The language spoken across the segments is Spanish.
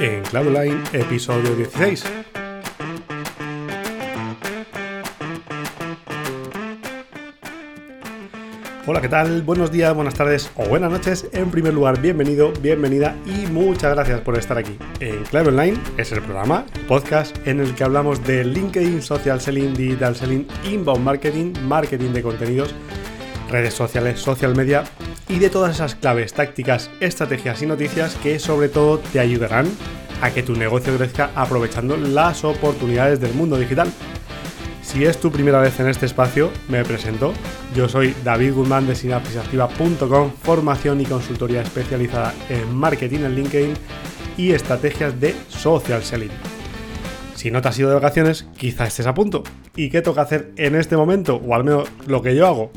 en Cloudline, episodio 16. Hola, ¿qué tal? Buenos días, buenas tardes o buenas noches. En primer lugar, bienvenido, bienvenida y muchas gracias por estar aquí. En Cloud Online es el programa, el podcast en el que hablamos de LinkedIn, social selling, digital selling, inbound marketing, marketing de contenidos, redes sociales, social media y de todas esas claves, tácticas, estrategias y noticias que sobre todo te ayudarán a que tu negocio crezca aprovechando las oportunidades del mundo digital. Si es tu primera vez en este espacio, me presento. Yo soy David Guzmán de sinapsisactiva.com, formación y consultoría especializada en marketing en LinkedIn y estrategias de social selling. Si no te has ido de vacaciones, quizá estés a punto. ¿Y qué toca hacer en este momento? O al menos lo que yo hago.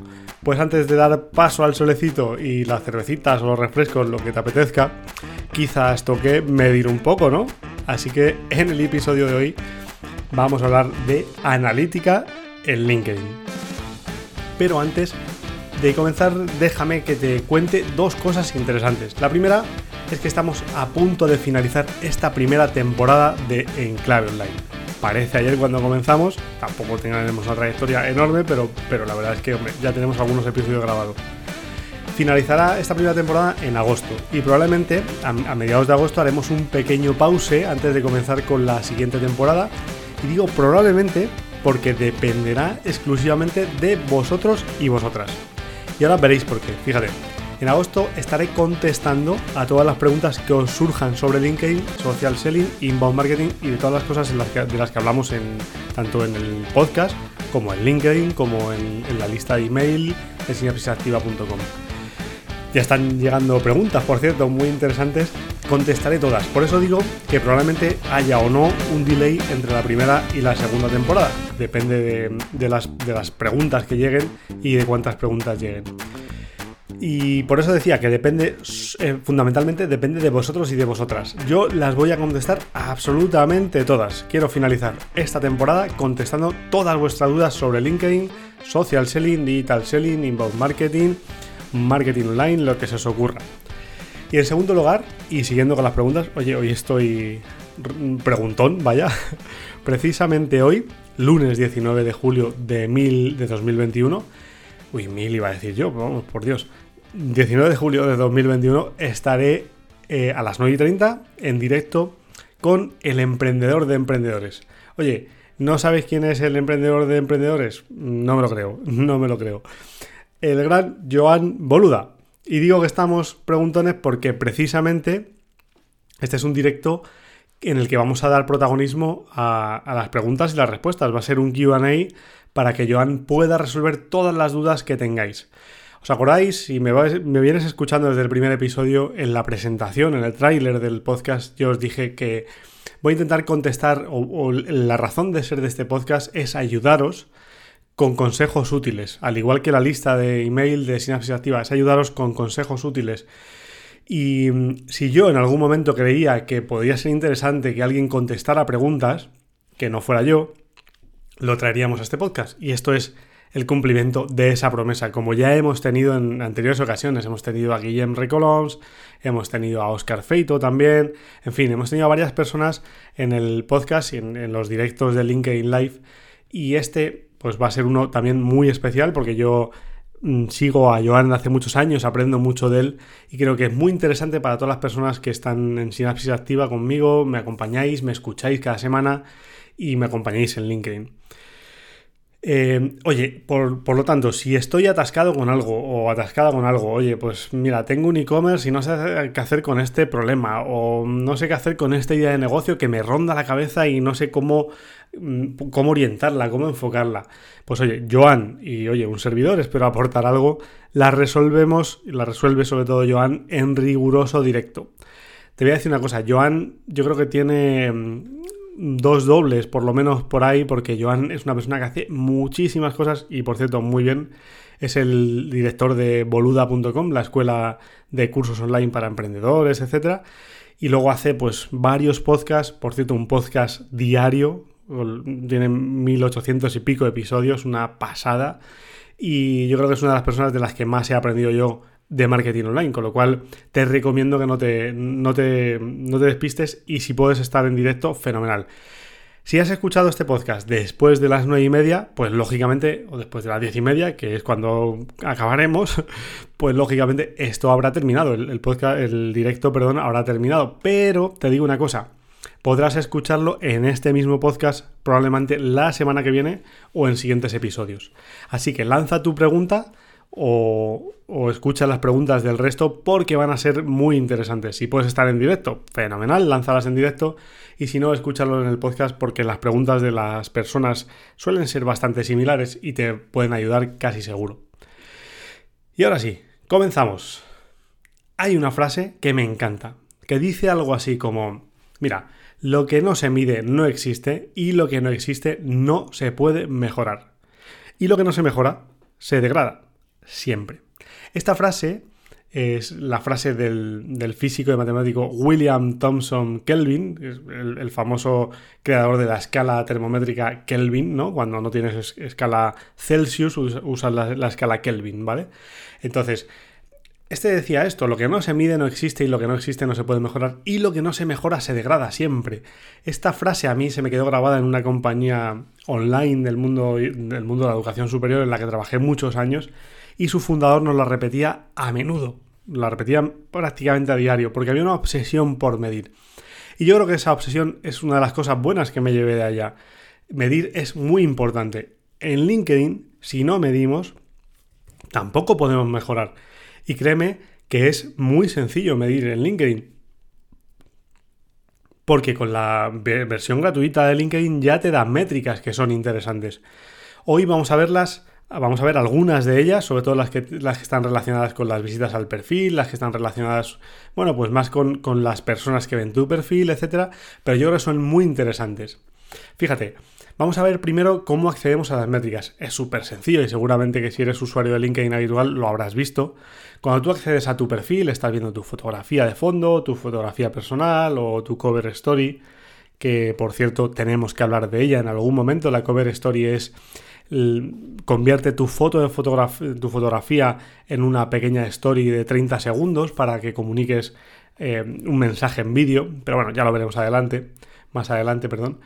Pues antes de dar paso al solecito y las cervecitas o los refrescos, lo que te apetezca, quizás toque medir un poco, ¿no? Así que en el episodio de hoy vamos a hablar de analítica en LinkedIn. Pero antes de comenzar, déjame que te cuente dos cosas interesantes. La primera es que estamos a punto de finalizar esta primera temporada de Enclave Online parece ayer cuando comenzamos. Tampoco tenemos una trayectoria enorme, pero, pero la verdad es que ya tenemos algunos episodios grabados. Finalizará esta primera temporada en agosto y probablemente a, mediados de agosto haremos un pequeño pause antes de comenzar con la siguiente temporada. Y digo probablemente porque dependerá exclusivamente de vosotros y vosotras. Y ahora veréis por qué. Fíjate, en agosto estaré contestando a todas las preguntas que os surjan sobre LinkedIn, social selling, inbound marketing y de todas las cosas de las que hablamos tanto en el podcast como en LinkedIn, como en, la lista de email en sinapsisactiva.com. Ya están llegando preguntas, por cierto, muy interesantes. Contestaré todas. Por eso digo que probablemente haya o no un delay entre la primera y la segunda temporada. Depende de, las, de las preguntas que lleguen y de cuántas preguntas lleguen. Y por eso decía que depende, eh, fundamentalmente depende de vosotros y de vosotras. Yo las voy a contestar absolutamente todas. Quiero finalizar esta temporada contestando todas vuestras dudas sobre LinkedIn, social selling, digital selling, inbound marketing, marketing online, lo que se os ocurra. Y en segundo lugar, y siguiendo con las preguntas, oye, hoy estoy preguntón, vaya. Precisamente hoy, lunes 19 de julio de, mil, de 2021, uy, mil iba a decir yo, vamos, por Dios, 19 de julio de 2021 estaré eh, a las 9 y 30 en directo con el emprendedor de emprendedores. Oye, ¿no sabéis quién es el emprendedor de emprendedores? No me lo creo, no me lo creo. El gran Joan Boluda. Y digo que estamos preguntones porque precisamente este es un directo en el que vamos a dar protagonismo a, a las preguntas y las respuestas. Va a ser un QA para que Joan pueda resolver todas las dudas que tengáis. ¿Os acordáis? Si me, vienes escuchando desde el primer episodio, en la presentación, en el tráiler del podcast, yo os dije que voy a intentar contestar, o, la razón de ser de este podcast es ayudaros con consejos útiles, al igual que la lista de email de Sinapsis Activa, es ayudaros con consejos útiles. Y mm, si yo en algún momento creía que podría ser interesante que alguien contestara preguntas, que no fuera yo, lo traeríamos a este podcast. Y esto es el cumplimiento de esa promesa, como ya hemos tenido en anteriores ocasiones. Hemos tenido a Guillem Recolons, hemos tenido a Oscar Feito también, en fin, hemos tenido a varias personas en el podcast y en, los directos de LinkedIn Live. Y este, pues va a ser uno también muy especial porque yo mm, sigo a Joan hace muchos años, aprendo mucho de él y creo que es muy interesante para todas las personas que están en Sinapsis Activa conmigo, me acompañáis, me escucháis cada semana y me acompañáis en LinkedIn. Eh, oye, por, lo tanto, si estoy atascado con algo o atascada con algo, oye, pues mira, tengo un e-commerce y no sé qué hacer con este problema o no sé qué hacer con esta idea de negocio que me ronda la cabeza y no sé cómo, mm, cómo orientarla, cómo enfocarla. Pues oye, Joan y oye, un servidor, espero aportar algo, la resolvemos, la resuelve sobre todo Joan en riguroso directo. Te voy a decir una cosa, Joan yo creo que tiene mm, dos dobles, por lo menos por ahí, porque Joan es una persona que hace muchísimas cosas y, por cierto, muy bien. Es el director de boluda.com, la escuela de cursos online para emprendedores, etc. Y luego hace pues varios podcasts, por cierto, un podcast diario, tiene 1800 y pico episodios, una pasada. Y yo creo que es una de las personas de las que más he aprendido yo de marketing online, con lo cual te recomiendo que no te, no te, no te despistes y si puedes estar en directo, fenomenal. Si has escuchado este podcast después de las nueve y media, pues lógicamente, o después de las diez y media, que es cuando acabaremos, pues lógicamente esto habrá terminado, el, podcast, el directo, perdón, habrá terminado. Pero te digo una cosa, podrás escucharlo en este mismo podcast probablemente la semana que viene o en siguientes episodios. Así que lanza tu pregunta o, escucha las preguntas del resto porque van a ser muy interesantes. Si puedes estar en directo, fenomenal, lánzalas en directo y si no, escúchalo en el podcast porque las preguntas de las personas suelen ser bastante similares y te pueden ayudar casi seguro. Y ahora sí, comenzamos. Hay una frase que me encanta, que dice algo así como, mira, lo que no se mide no existe y lo que no existe no se puede mejorar. Y lo que no se mejora se degrada siempre. Esta frase es la frase del, físico y matemático William Thomson Kelvin, el, famoso creador de la escala termométrica Kelvin, ¿no? Cuando no tienes escala Celsius, usas la, escala Kelvin, ¿vale? Entonces, este decía esto, lo que no se mide no existe y lo que no existe no se puede mejorar y lo que no se mejora se degrada siempre. Esta frase a mí se me quedó grabada en una compañía online del mundo, del mundo de la educación superior en la que trabajé muchos años y su fundador nos la repetía a menudo, la repetía prácticamente a diario, porque había una obsesión por medir. Y yo creo que esa obsesión es una de las cosas buenas que me llevé de allá. Medir es muy importante. En LinkedIn, si no medimos, tampoco podemos mejorar. Y créeme que es muy sencillo medir en LinkedIn. Porque con la versión gratuita de LinkedIn ya te da métricas que son interesantes. Hoy vamos a verlas Vamos a ver algunas de ellas, sobre todo las que, las que están relacionadas con las visitas al perfil, las que están relacionadas, bueno, pues más con, con las personas que ven tu perfil, etcétera, pero yo creo que son muy interesantes. Fíjate, vamos a ver primero cómo accedemos a las métricas. Es súper sencillo y seguramente que si eres usuario de LinkedIn habitual lo habrás visto. Cuando tú accedes a tu perfil, estás viendo tu fotografía de fondo, tu fotografía personal o tu cover story, que por cierto tenemos que hablar de ella en algún momento. La cover story es convierte tu foto de tu fotografía en una pequeña story de 30 segundos para que comuniques eh, un mensaje en vídeo, pero bueno, ya lo veremos adelante, más adelante, perdón.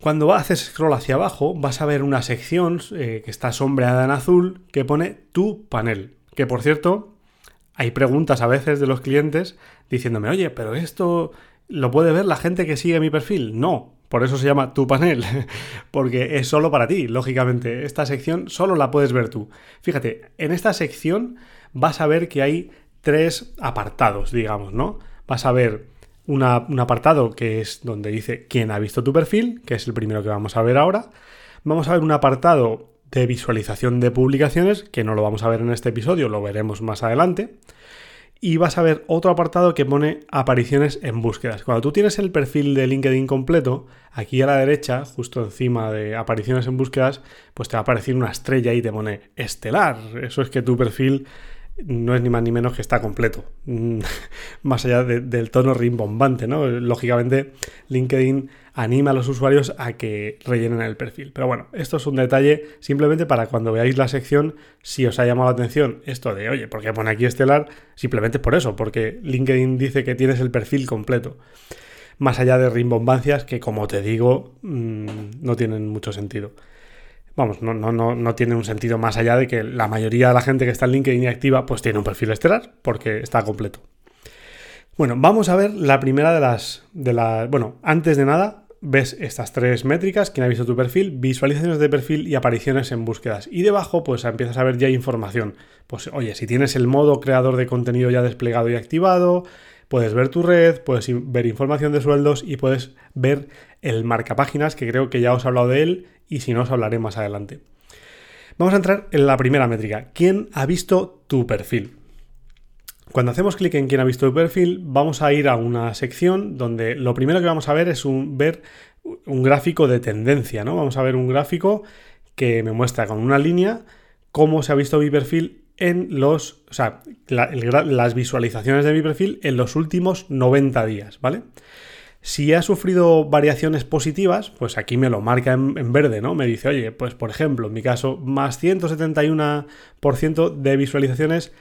Cuando haces scroll hacia abajo, vas a ver una sección eh, que está sombreada en azul que pone tu panel. Que por cierto, hay preguntas a veces de los clientes diciéndome, oye, pero esto lo puede ver la gente que sigue mi perfil. No, por eso se llama tu panel, porque es solo para ti, lógicamente. Esta sección solo la puedes ver tú. Fíjate, en esta sección vas a ver que hay tres apartados, digamos, ¿no? Vas a ver un apartado que es donde dice quién ha visto tu perfil, que es el primero que vamos a ver ahora. Vamos a ver un apartado de visualización de publicaciones, que no lo vamos a ver en este episodio, lo veremos más adelante y vas a ver otro apartado que pone apariciones en búsquedas. Cuando tú tienes el perfil de LinkedIn completo, aquí a la derecha, justo encima de apariciones en búsquedas, pues te va a aparecer una estrella y te pone estelar. Eso es que tu perfil no es ni más ni menos que está completo. más allá del tono rimbombante, ¿no? Lógicamente, LinkedIn anima a los usuarios a que rellenen el perfil. Pero bueno, esto es un detalle simplemente para cuando veáis la sección, si os ha llamado la atención esto de, oye, ¿por qué pone aquí estelar? Simplemente por eso, porque LinkedIn dice que tienes el perfil completo. Más allá de rimbombancias que, como te digo, mm, no tienen mucho sentido. Vamos, no, no, no, no tiene un sentido más allá de que la mayoría de la gente que está en LinkedIn activa, pues tiene un perfil estelar porque está completo. Bueno, vamos a ver la primera de las, de las. Bueno, antes de nada, ves estas tres métricas, quién ha visto tu perfil, visualizaciones de perfil y apariciones en búsquedas. Y debajo pues empiezas a ver ya información. Pues oye, si tienes el modo creador de contenido ya desplegado y activado, puedes ver tu red, puedes ver información de sueldos y puedes ver el marcapáginas, que creo que ya os he hablado de él y si no os hablaré más adelante. Vamos a entrar en la primera métrica, ¿quién ha visto tu perfil? Cuando hacemos clic en quién ha visto tu perfil, vamos a ir a una sección donde lo primero que vamos a ver es un, ver un gráfico de tendencia, ¿no? Vamos a ver un gráfico que me muestra con una línea cómo se ha visto mi perfil en los, o sea, las visualizaciones de mi perfil en los últimos 90 días, ¿vale? Si ha sufrido variaciones positivas, pues aquí me lo marca en, en, verde, ¿no? Me dice, oye, pues por ejemplo, en mi caso, más 171% de visualizaciones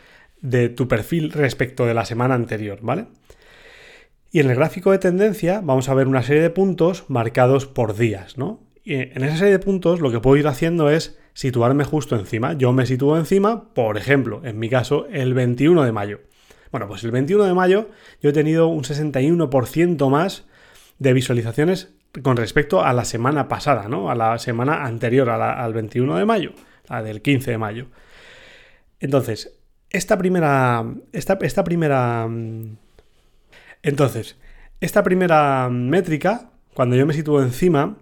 de tu perfil respecto de la semana anterior, ¿vale? Y en el gráfico de tendencia vamos a ver una serie de puntos marcados por días, ¿no? Y en esa serie de puntos lo que puedo ir haciendo es situarme justo encima. Yo me sitúo encima, por ejemplo, en mi caso, el 21 de mayo. Bueno, pues el 21 de mayo yo he tenido un 61% más de visualizaciones con respecto a la semana pasada, ¿no? A la semana anterior al 21 de mayo, la del 15 de mayo. Entonces, esta primera. Esta, esta primera. Entonces, esta primera métrica, cuando yo me sitúo encima,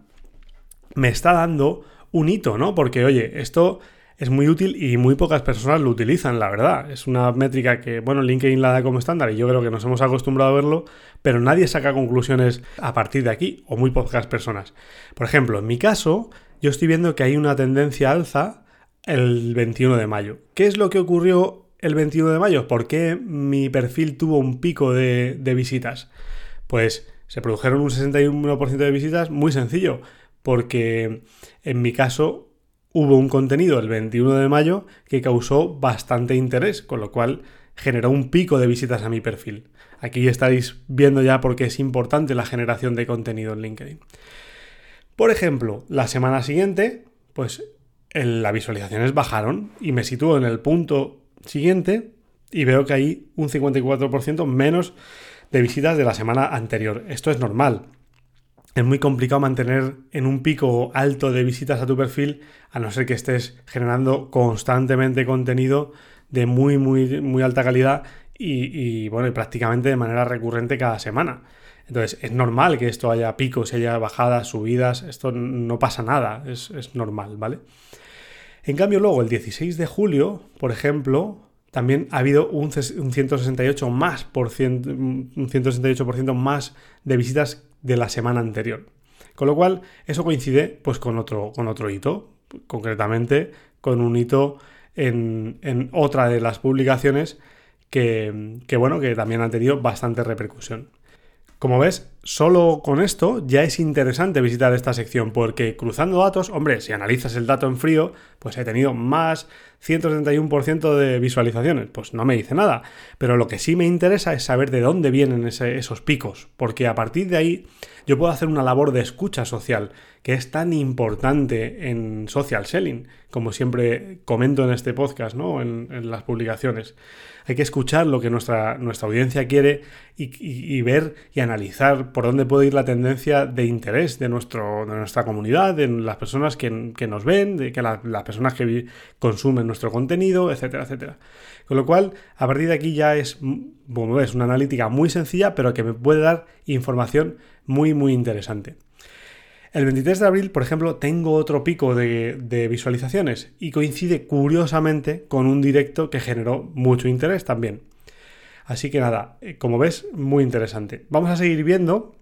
me está dando un hito, ¿no? Porque, oye, esto es muy útil y muy pocas personas lo utilizan, la verdad. Es una métrica que, bueno, LinkedIn la da como estándar y yo creo que nos hemos acostumbrado a verlo, pero nadie saca conclusiones a partir de aquí, o muy pocas personas. Por ejemplo, en mi caso, yo estoy viendo que hay una tendencia alza el 21 de mayo. ¿Qué es lo que ocurrió el 21 de mayo? ¿Por qué mi perfil tuvo un pico de, de visitas? Pues se produjeron un 61% de visitas, muy sencillo, porque en mi caso hubo un contenido el 21 de mayo que causó bastante interés, con lo cual generó un pico de visitas a mi perfil. Aquí estaréis viendo ya por qué es importante la generación de contenido en LinkedIn. Por ejemplo, la semana siguiente, pues las visualizaciones bajaron y me sitúo en el punto siguiente y veo que hay un 54% menos de visitas de la semana anterior. Esto es normal es muy complicado mantener en un pico alto de visitas a tu perfil a no ser que estés generando constantemente contenido de muy, muy, muy alta calidad y, bueno, prácticamente de manera recurrente cada semana. Entonces, es normal que esto haya picos, haya bajadas, subidas, esto no pasa nada, es, es normal, ¿vale? En cambio, luego, el 16 de julio, por ejemplo, también ha habido un, 168 más por un 168% más de visitas de la semana anterior. Con lo cual, eso coincide pues, con, otro, con otro hito, concretamente con un hito en, otra de las publicaciones que, que, bueno, que también han tenido bastante repercusión. Como ves, solo con esto ya es interesante visitar esta sección porque cruzando datos, hombre, si analizas el dato en frío, pues he tenido más 131% de visualizaciones. Pues no me dice nada. Pero lo que sí me interesa es saber de dónde vienen esos picos, porque a partir de ahí yo puedo hacer una labor de escucha social, que es tan importante en social selling, como siempre comento en este podcast, ¿no? en, en las publicaciones hay que escuchar lo que nuestra, nuestra audiencia quiere y, ver y analizar por dónde puede ir la tendencia de interés de, nuestro, de nuestra comunidad, de las personas que, nos ven, de que las personas que consumen nuestro contenido, etcétera, etcétera. Con lo cual, a partir de aquí ya es, bueno, es una analítica muy sencilla, pero que me puede dar información muy, muy interesante. El 23 de abril, por ejemplo, tengo otro pico de, visualizaciones y coincide curiosamente con un directo que generó mucho interés también. Así que nada, eh, como ves, muy interesante. Vamos a seguir viendo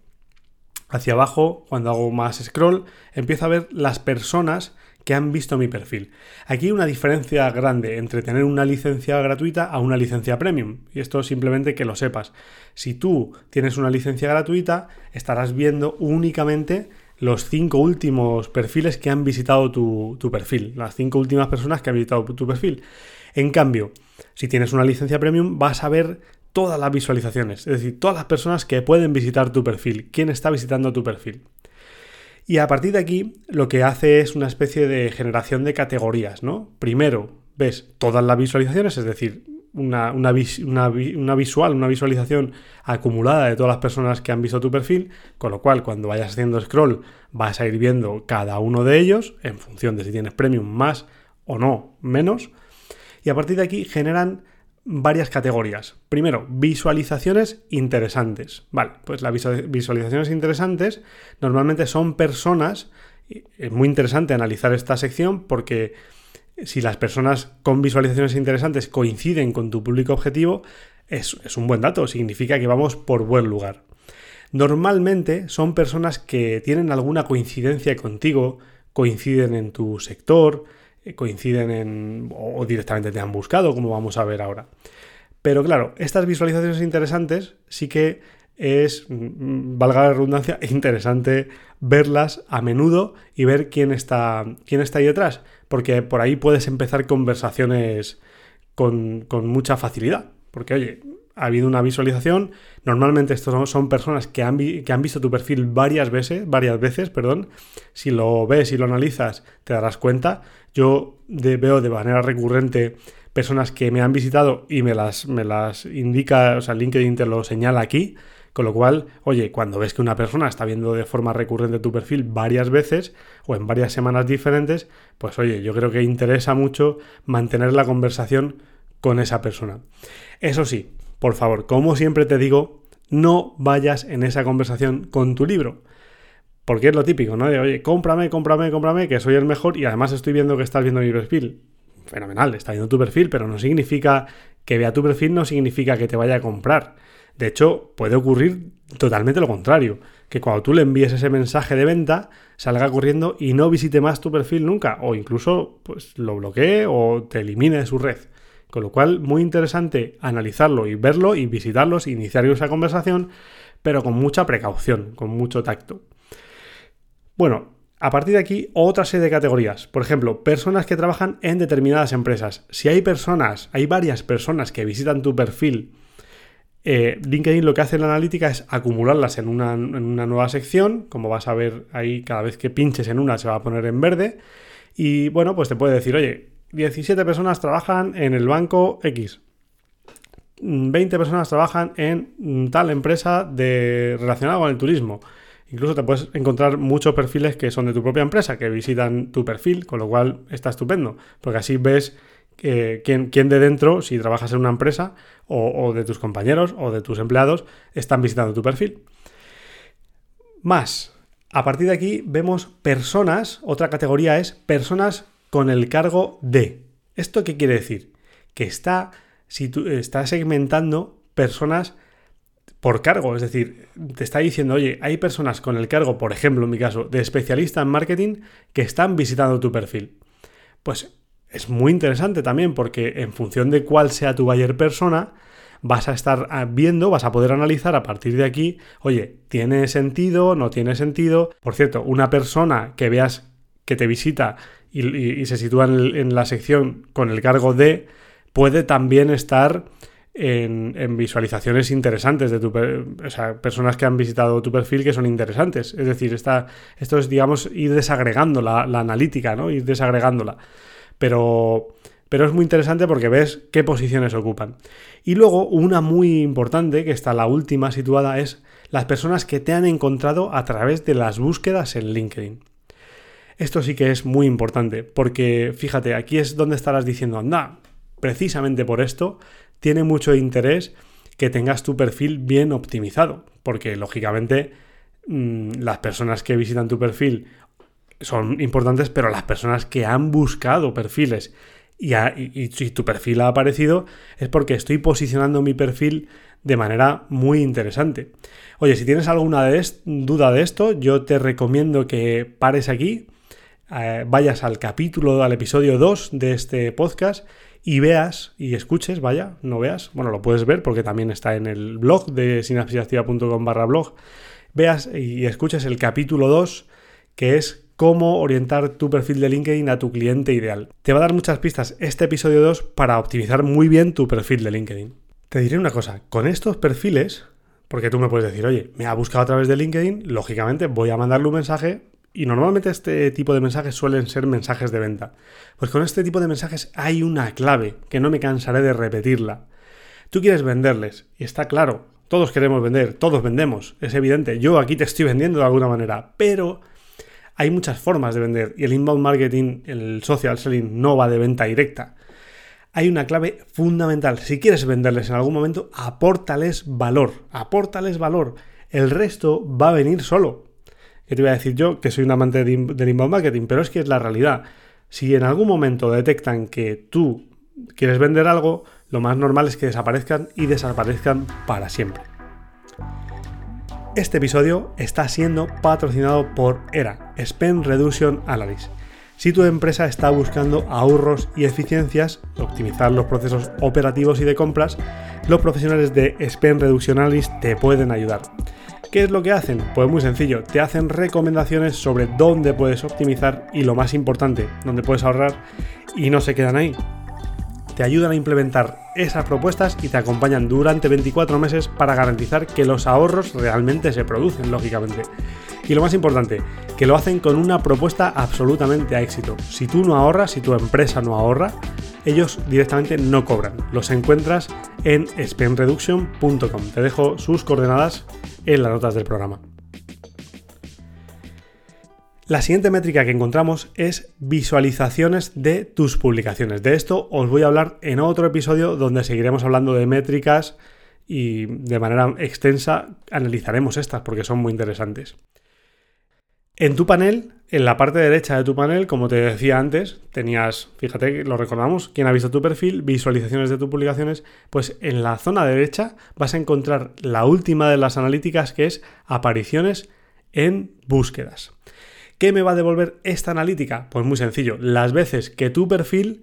hacia abajo, cuando hago más scroll, empiezo a ver las personas que han visto mi perfil. Aquí hay una diferencia grande entre tener una licencia gratuita a una licencia premium. Y esto simplemente que lo sepas. Si tú tienes una licencia gratuita, estarás viendo únicamente los cinco últimos perfiles que han visitado tu, perfil, las cinco últimas personas que han visitado tu perfil. En cambio, si tienes una licencia premium, vas a ver todas las visualizaciones, es decir, todas las personas que pueden visitar tu perfil, quién está visitando tu perfil. Y a partir de aquí, lo que hace es una especie de generación de categorías, ¿no? Primero, ves todas las visualizaciones, es decir, una, una, visual, una visualización acumulada de todas las personas que han visto tu perfil, con lo cual cuando vayas haciendo scroll vas a ir viendo cada uno de ellos en función de si tienes premium más o no menos. Y a partir de aquí generan varias categorías. Primero, visualizaciones interesantes. Vale, pues las visualizaciones interesantes normalmente son personas, es muy interesante analizar esta sección porque si las personas con visualizaciones interesantes coinciden con tu público objetivo, es, un buen dato, significa que vamos por buen lugar. Normalmente son personas que tienen alguna coincidencia contigo, coinciden en tu sector, eh, coinciden en o directamente te han buscado, como vamos a ver ahora. Pero claro, estas visualizaciones interesantes sí que es, mm, valga la redundancia, interesante verlas a menudo y ver quién está, quién está ahí detrás porque por ahí puedes empezar conversaciones con, mucha facilidad. Porque, oye, ha habido una visualización. Normalmente estos son, personas que han, que han, visto tu perfil varias veces, varias veces, perdón. Si lo ves y lo analizas, te darás cuenta. Yo veo de manera recurrente personas que me han visitado y me las, me las indica, o sea, LinkedIn te lo señala aquí. Con lo cual, oye, cuando ves que una persona está viendo de forma recurrente tu perfil varias veces o en varias semanas diferentes, pues oye, yo creo que interesa mucho mantener la conversación con esa persona. Eso sí, por favor, como siempre te digo, no vayas en esa conversación con tu libro. Porque es lo típico, ¿no? De, oye, cómprame, cómprame, cómprame, que soy el mejor y además estoy viendo que estás viendo mi perfil. Fenomenal, está viendo tu perfil, pero no significa que vea tu perfil, no significa que te vaya a comprar. De hecho, puede ocurrir totalmente lo contrario, que cuando tú le envíes ese mensaje de venta, salga corriendo y no visite más tu perfil nunca, o incluso pues lo bloquee o te elimine de su red. Con lo cual, muy interesante analizarlo y verlo y visitarlos, iniciar esa conversación, pero con mucha precaución, con mucho tacto. Bueno, a partir de aquí, otra serie de categorías. Por ejemplo, personas que trabajan en determinadas empresas. Si hay personas, hay varias personas que visitan tu perfil eh, LinkedIn lo que hace en la analítica es acumularlas en una, nueva sección. Como vas a ver ahí, cada vez que pinches en una se va a poner en verde. Y bueno, pues te puede decir, oye, 17 personas trabajan en el banco X. 20 personas trabajan en tal empresa relacionada con el turismo. Incluso te puedes encontrar muchos perfiles que son de tu propia empresa, que visitan tu perfil, con lo cual está estupendo, porque así ves quién, de dentro, si trabajas en una empresa, o, de tus compañeros o de tus empleados, están visitando tu perfil. Más, a partir de aquí vemos personas, otra categoría es personas con el cargo de. ¿Esto qué quiere decir? Que está, si tú, está segmentando personas por cargo, es decir, te está diciendo, oye, hay personas con el cargo, por ejemplo, en mi caso, de especialista en marketing que están visitando tu perfil. Pues es muy interesante también porque en función de cuál sea tu buyer persona, vas a estar ah, viendo, vas a poder analizar a partir de aquí, oye, ¿tiene sentido? ¿No tiene sentido? Por cierto, una persona que veas que te visita y, se sitúa en, la sección con el cargo de, puede también estar en, visualizaciones interesantes de tu o sea, personas que han visitado tu perfil que son interesantes. Es decir, esto es, digamos, ir desagregando la, la analítica, ¿no? Ir desagregándola pero, pero es muy interesante porque ves qué posiciones ocupan. Y luego una muy importante, que está la última situada, es las personas que te han encontrado a través de las búsquedas en LinkedIn. Esto sí que es muy importante, porque fíjate, aquí es donde estarás diciendo, anda, precisamente por esto tiene mucho interés que tengas tu perfil bien optimizado, porque lógicamente mm, las personas que visitan tu perfil son importantes, pero las personas que han buscado perfiles y, si tu perfil ha aparecido es porque estoy posicionando mi perfil de manera muy interesante. Oye, si tienes alguna duda de esto, yo te recomiendo que pares aquí, eh, vayas al capítulo, al episodio 2 de este podcast y veas y escuches, vaya, no veas, bueno, lo puedes ver porque también está en el blog de sinapsisactiva.com barra blog, veas y escuches el capítulo 2 que es cómo orientar tu perfil de LinkedIn a tu cliente ideal. Te va a dar muchas pistas este episodio 2 para optimizar muy bien tu perfil de LinkedIn. Te diré una cosa, con estos perfiles, porque tú me puedes decir, oye, me ha buscado a través de LinkedIn, lógicamente voy a mandarle un mensaje y normalmente este tipo de mensajes suelen ser mensajes de venta. Pues con este tipo de mensajes hay una clave que no me cansaré de repetirla. Tú quieres venderles y está claro, todos queremos vender, todos vendemos, es evidente, yo aquí te estoy vendiendo de alguna manera, pero hay muchas formas de vender y el inbound marketing, el social selling no va de venta directa. Hay una clave fundamental. Si quieres venderles en algún momento, apórtales valor. Apórtales valor. El resto va a venir solo. ¿Qué te voy a decir yo? Que soy un amante del inbound marketing, pero es que es la realidad. Si en algún momento detectan que tú quieres vender algo, lo más normal es que desaparezcan y desaparezcan para siempre. Este episodio está siendo patrocinado por ERA, Spend Reduction Analysis. Si tu empresa está buscando ahorros y eficiencias, optimizar los procesos operativos y de compras, los profesionales de Spend Reduction Analysis te pueden ayudar. ¿Qué es lo que hacen? Pues muy sencillo, te hacen recomendaciones sobre dónde puedes optimizar y lo más importante, dónde puedes ahorrar y no se quedan ahí te ayudan a implementar esas propuestas y te acompañan durante 24 meses para garantizar que los ahorros realmente se producen, lógicamente. Y lo más importante, que lo hacen con una propuesta absolutamente a éxito. Si tú no ahorras, si tu empresa no ahorra, ellos directamente no cobran. Los encuentras en spendreduction.com. Te dejo sus coordenadas en las notas del programa. La siguiente métrica que encontramos es visualizaciones de tus publicaciones. De esto os voy a hablar en otro episodio donde seguiremos hablando de métricas y de manera extensa analizaremos estas porque son muy interesantes. En tu panel, en la parte derecha de tu panel, como te decía antes, tenías, fíjate, lo recordamos, quien ha visto tu perfil, visualizaciones de tus publicaciones, pues en la zona derecha vas a encontrar la última de las analíticas que es apariciones en búsquedas. ¿Qué me va a devolver esta analítica? Pues muy sencillo, las veces que tu perfil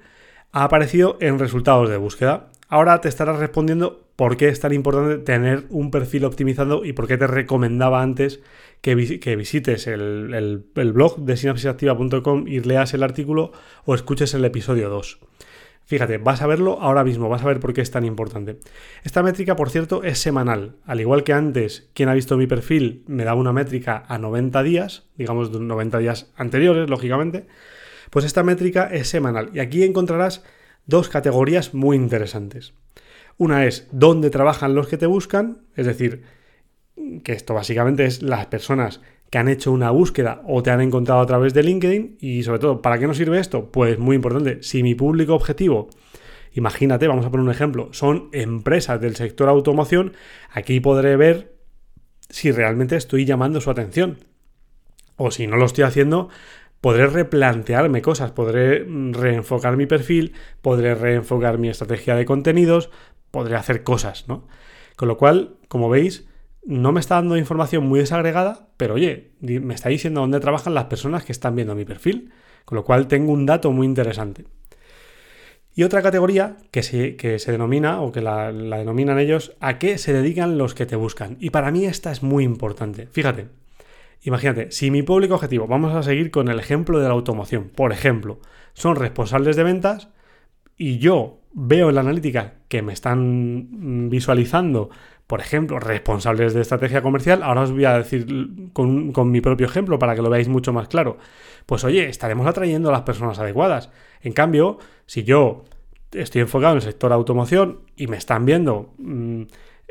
ha aparecido en resultados de búsqueda. Ahora te estarás respondiendo por qué es tan importante tener un perfil optimizado y por qué te recomendaba antes que, visites el, blog de sinapsisactiva.com y leas el artículo o escuches el episodio 2. Fíjate, vas a verlo ahora mismo, vas a ver por qué es tan importante. Esta métrica, por cierto, es semanal. Al igual que antes, quien ha visto mi perfil me da una métrica a 90 días, digamos 90 días anteriores, lógicamente, pues esta métrica es semanal. Y aquí encontrarás dos categorías muy interesantes. Una es dónde trabajan los que te buscan, es decir, que esto básicamente es las personas que han hecho una búsqueda o te han encontrado a través de LinkedIn y sobre todo, ¿para qué nos sirve esto? Pues muy importante, si mi público objetivo, imagínate, vamos a poner un ejemplo, son empresas del sector automoción, aquí podré ver si realmente estoy llamando su atención. O si no lo estoy haciendo, podré replantearme cosas, podré reenfocar mi perfil, podré reenfocar mi estrategia de contenidos, podré hacer cosas, ¿no? Con lo cual, como veis, no me está dando información muy desagregada, pero oye, me está diciendo dónde trabajan las personas que están viendo mi perfil, con lo cual tengo un dato muy interesante. Y otra categoría que se, que se denomina, o que la, la, denominan ellos, a qué se dedican los que te buscan. Y para mí esta es muy importante. Fíjate, imagínate, si mi público objetivo, vamos a seguir con el ejemplo de la automoción, por ejemplo, son responsables de ventas y yo veo en la analítica que me están visualizando por ejemplo, responsables de estrategia comercial, ahora os voy a decir con, mi propio ejemplo para que lo veáis mucho más claro. Pues oye, estaremos atrayendo a las personas adecuadas. En cambio, si yo estoy enfocado en el sector automoción y me están viendo mm,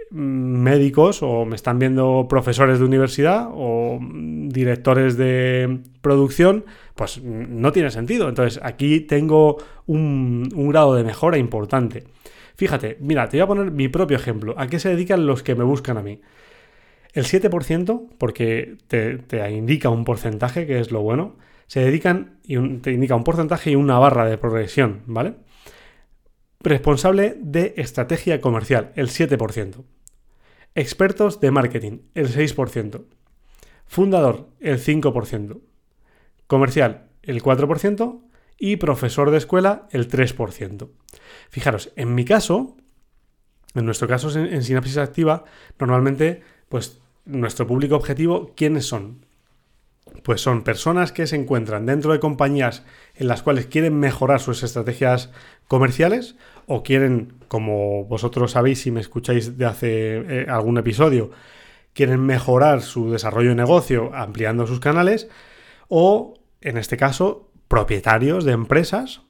médicos o me están viendo profesores de universidad o directores de producción, pues no tiene sentido. Entonces aquí tengo un grado de mejora importante. Fíjate, mira, te voy a poner mi propio ejemplo. ¿A qué se dedican los que me buscan a mí? El 7%, porque te, indica un porcentaje, que es lo bueno, se dedican y te indica un porcentaje y una barra de progresión, ¿vale? Responsable de estrategia comercial, el 7%. Expertos de marketing, el 6%. Fundador, el 5%. Comercial, el 4%. Y profesor de escuela, el 3%. Fijaros, en mi caso, en nuestro caso en, sinapsis activa, normalmente, pues nuestro público objetivo, ¿quiénes son? Pues son personas que se encuentran dentro de compañías en las cuales quieren mejorar sus estrategias comerciales o quieren, como vosotros sabéis si me escucháis de hace eh, algún episodio, quieren mejorar su desarrollo de negocio ampliando sus canales o, en este caso, propietarios de empresas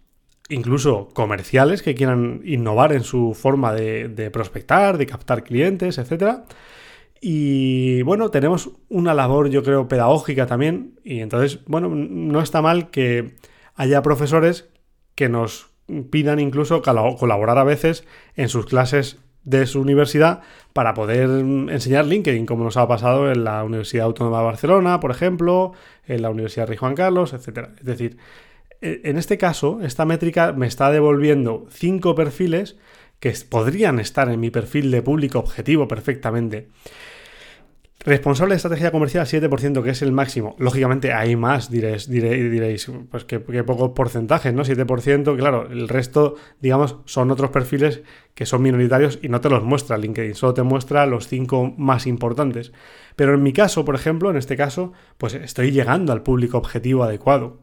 incluso comerciales que quieran innovar en su forma de, prospectar, de captar clientes, etc. Y bueno, tenemos una labor, yo creo, pedagógica también. Y entonces, bueno, no está mal que haya profesores que nos pidan incluso colaborar a veces en sus clases de su universidad para poder enseñar LinkedIn, como nos ha pasado en la Universidad Autónoma de Barcelona, por ejemplo, en la Universidad Rey Juan Carlos, etc. Es decir, e, en este caso, esta métrica me está devolviendo cinco perfiles que podrían estar en mi perfil de público objetivo perfectamente. Responsable de estrategia comercial 7%, que es el máximo. Lógicamente hay más, diréis, diréis, pues que, pocos porcentajes, ¿no? 7%, claro, el resto, digamos, son otros perfiles que son minoritarios y no te los muestra LinkedIn, solo te muestra los cinco más importantes. Pero en mi caso, por ejemplo, en este caso, pues estoy llegando al público objetivo adecuado.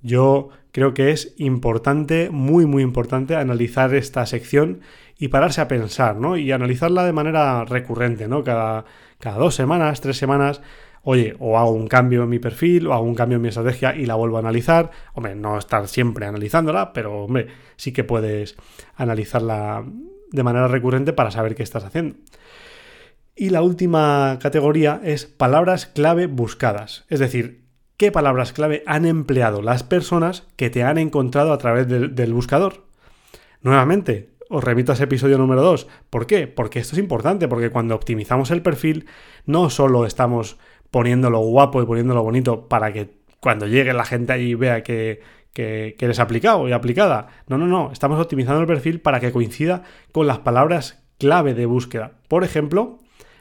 Yo creo que es importante, muy, muy importante, analizar esta sección y pararse a pensar, ¿no? Y analizarla de manera recurrente, ¿no? Cada, cada dos semanas, tres semanas, oye, o hago un cambio en mi perfil, o hago un cambio en mi estrategia y la vuelvo a analizar. Hombre, no estar siempre analizándola, pero hombre, sí que puedes analizarla de manera recurrente para saber qué estás haciendo. Y la última categoría es palabras clave buscadas. Es decir, qué palabras clave han empleado las personas que te han encontrado a través del buscador. Nuevamente, os remito a ese episodio número 2. ¿Por qué? Porque esto es importante, porque cuando optimizamos el perfil, no solo estamos poniéndolo guapo y poniéndolo bonito para que cuando llegue la gente ahí vea que, que, eres aplicado y aplicada. No, no, no. Estamos optimizando el perfil para que coincida con las palabras clave de búsqueda. Por ejemplo,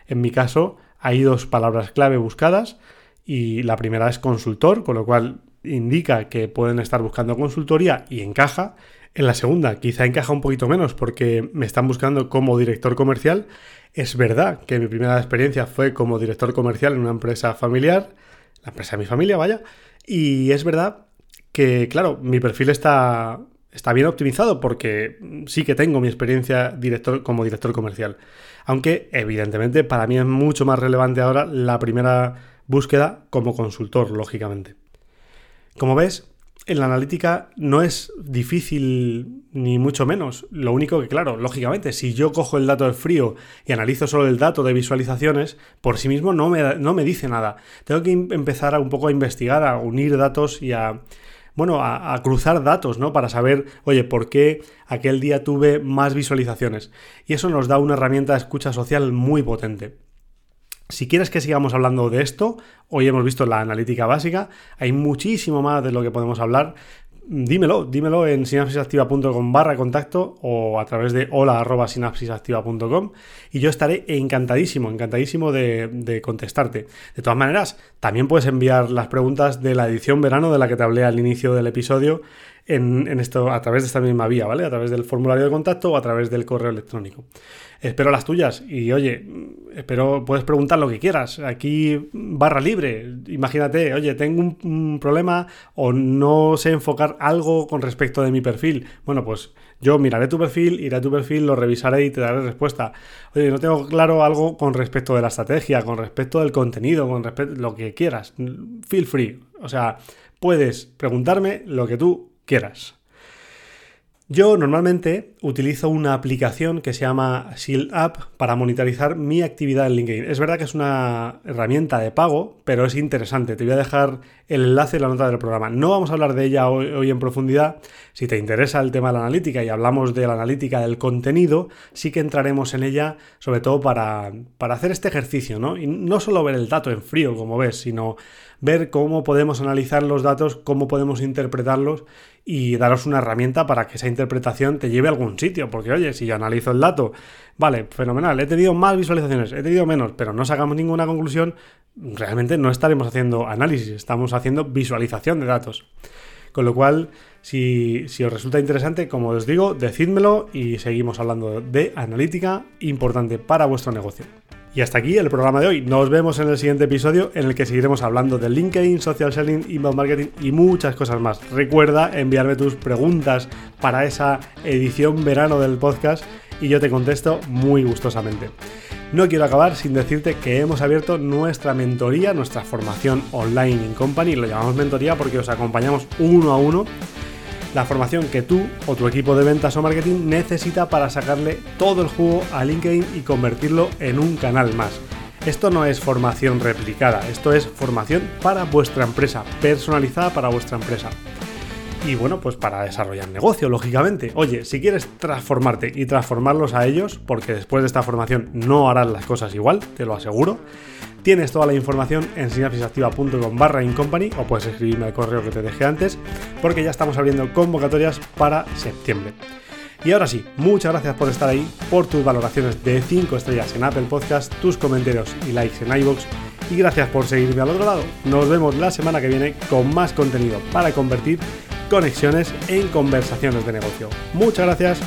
en mi caso hay dos palabras clave buscadas y la primera es consultor, con lo cual indica que pueden estar buscando consultoría y encaja. En la segunda quizá encaja un poquito menos porque me están buscando como director comercial. Es verdad que mi primera experiencia fue como director comercial en una empresa familiar, la empresa de mi familia, vaya, y es verdad que, claro, mi perfil está, está bien optimizado porque sí que tengo mi experiencia director, como director comercial. Aunque, evidentemente, para mí es mucho más relevante ahora la primera búsqueda como consultor, lógicamente. Como ves, en la analítica no es difícil ni mucho menos. Lo único que, claro, lógicamente, si yo cojo el dato de frío y analizo solo el dato de visualizaciones, por sí mismo no me, no me dice nada. Tengo que empezar a un poco a investigar, a unir datos y a, bueno, a, a, cruzar datos, ¿no? Para saber, oye, ¿por qué aquel día tuve más visualizaciones? Y eso nos da una herramienta de escucha social muy potente. Si quieres que sigamos hablando de esto, hoy hemos visto la analítica básica, hay muchísimo más de lo que podemos hablar. Dímelo, dímelo en sinapsisactiva.com barra contacto o a través de hola sinapsisactiva.com y yo estaré encantadísimo, encantadísimo de, contestarte. De todas maneras, también puedes enviar las preguntas de la edición verano de la que te hablé al inicio del episodio en, en esto, a través de esta misma vía, ¿vale? A través del formulario de contacto o a través del correo electrónico espero las tuyas. Y oye, espero, puedes preguntar lo que quieras. Aquí barra libre. Imagínate, oye, tengo un, problema o no sé enfocar algo con respecto de mi perfil. Bueno, pues yo miraré tu perfil, iré a tu perfil, lo revisaré y te daré respuesta. Oye, no tengo claro algo con respecto de la estrategia, con respecto del contenido, con respecto lo que quieras. Feel free. O sea, puedes preguntarme lo que tú quieras. Yo normalmente utilizo una aplicación que se llama Shield App para monitorizar mi actividad en LinkedIn. Es verdad que es una herramienta de pago, pero es interesante. Te voy a dejar el enlace en la nota del programa. No vamos a hablar de ella hoy, en profundidad. Si te interesa el tema de la analítica y hablamos de la analítica del contenido, sí que entraremos en ella, sobre todo para, para hacer este ejercicio, ¿no? Y no solo ver el dato en frío, como ves, sino ver cómo podemos analizar los datos, cómo podemos interpretarlos y daros una herramienta para que esa interpretación te lleve a algún sitio. Porque, oye, si yo analizo el dato, vale, fenomenal, he tenido más visualizaciones, he tenido menos, pero no sacamos ninguna conclusión, realmente no estaremos haciendo análisis, estamos haciendo visualización de datos. Con lo cual, si, si, os resulta interesante, como os digo, decídmelo y seguimos hablando de analítica importante para vuestro negocio. Y hasta aquí el programa de hoy. Nos vemos en el siguiente episodio en el que seguiremos hablando de LinkedIn, social selling, inbound marketing y muchas cosas más. Recuerda enviarme tus preguntas para esa edición verano del podcast y yo te contesto muy gustosamente. No quiero acabar sin decirte que hemos abierto nuestra mentoría, nuestra formación online in company, lo llamamos mentoría porque os acompañamos uno a uno la formación que tú o tu equipo de ventas o marketing necesita para sacarle todo el jugo a LinkedIn y convertirlo en un canal más. Esto no es formación replicada, esto es formación para vuestra empresa, personalizada para vuestra empresa. Y bueno, pues para desarrollar negocio, lógicamente. Oye, si quieres transformarte y transformarlos a ellos, porque después de esta formación no harán las cosas igual, te lo aseguro, Tienes toda la información en sinapsisactiva.com barra incompany o puedes escribirme al correo que te dejé antes porque ya estamos abriendo convocatorias para septiembre. Y ahora sí, muchas gracias por estar ahí, por tus valoraciones de 5 estrellas en Apple Podcast, tus comentarios y likes en iVoox y gracias por seguirme al otro lado. Nos vemos la semana que viene con más contenido para convertir conexiones en conversaciones de negocio. Muchas gracias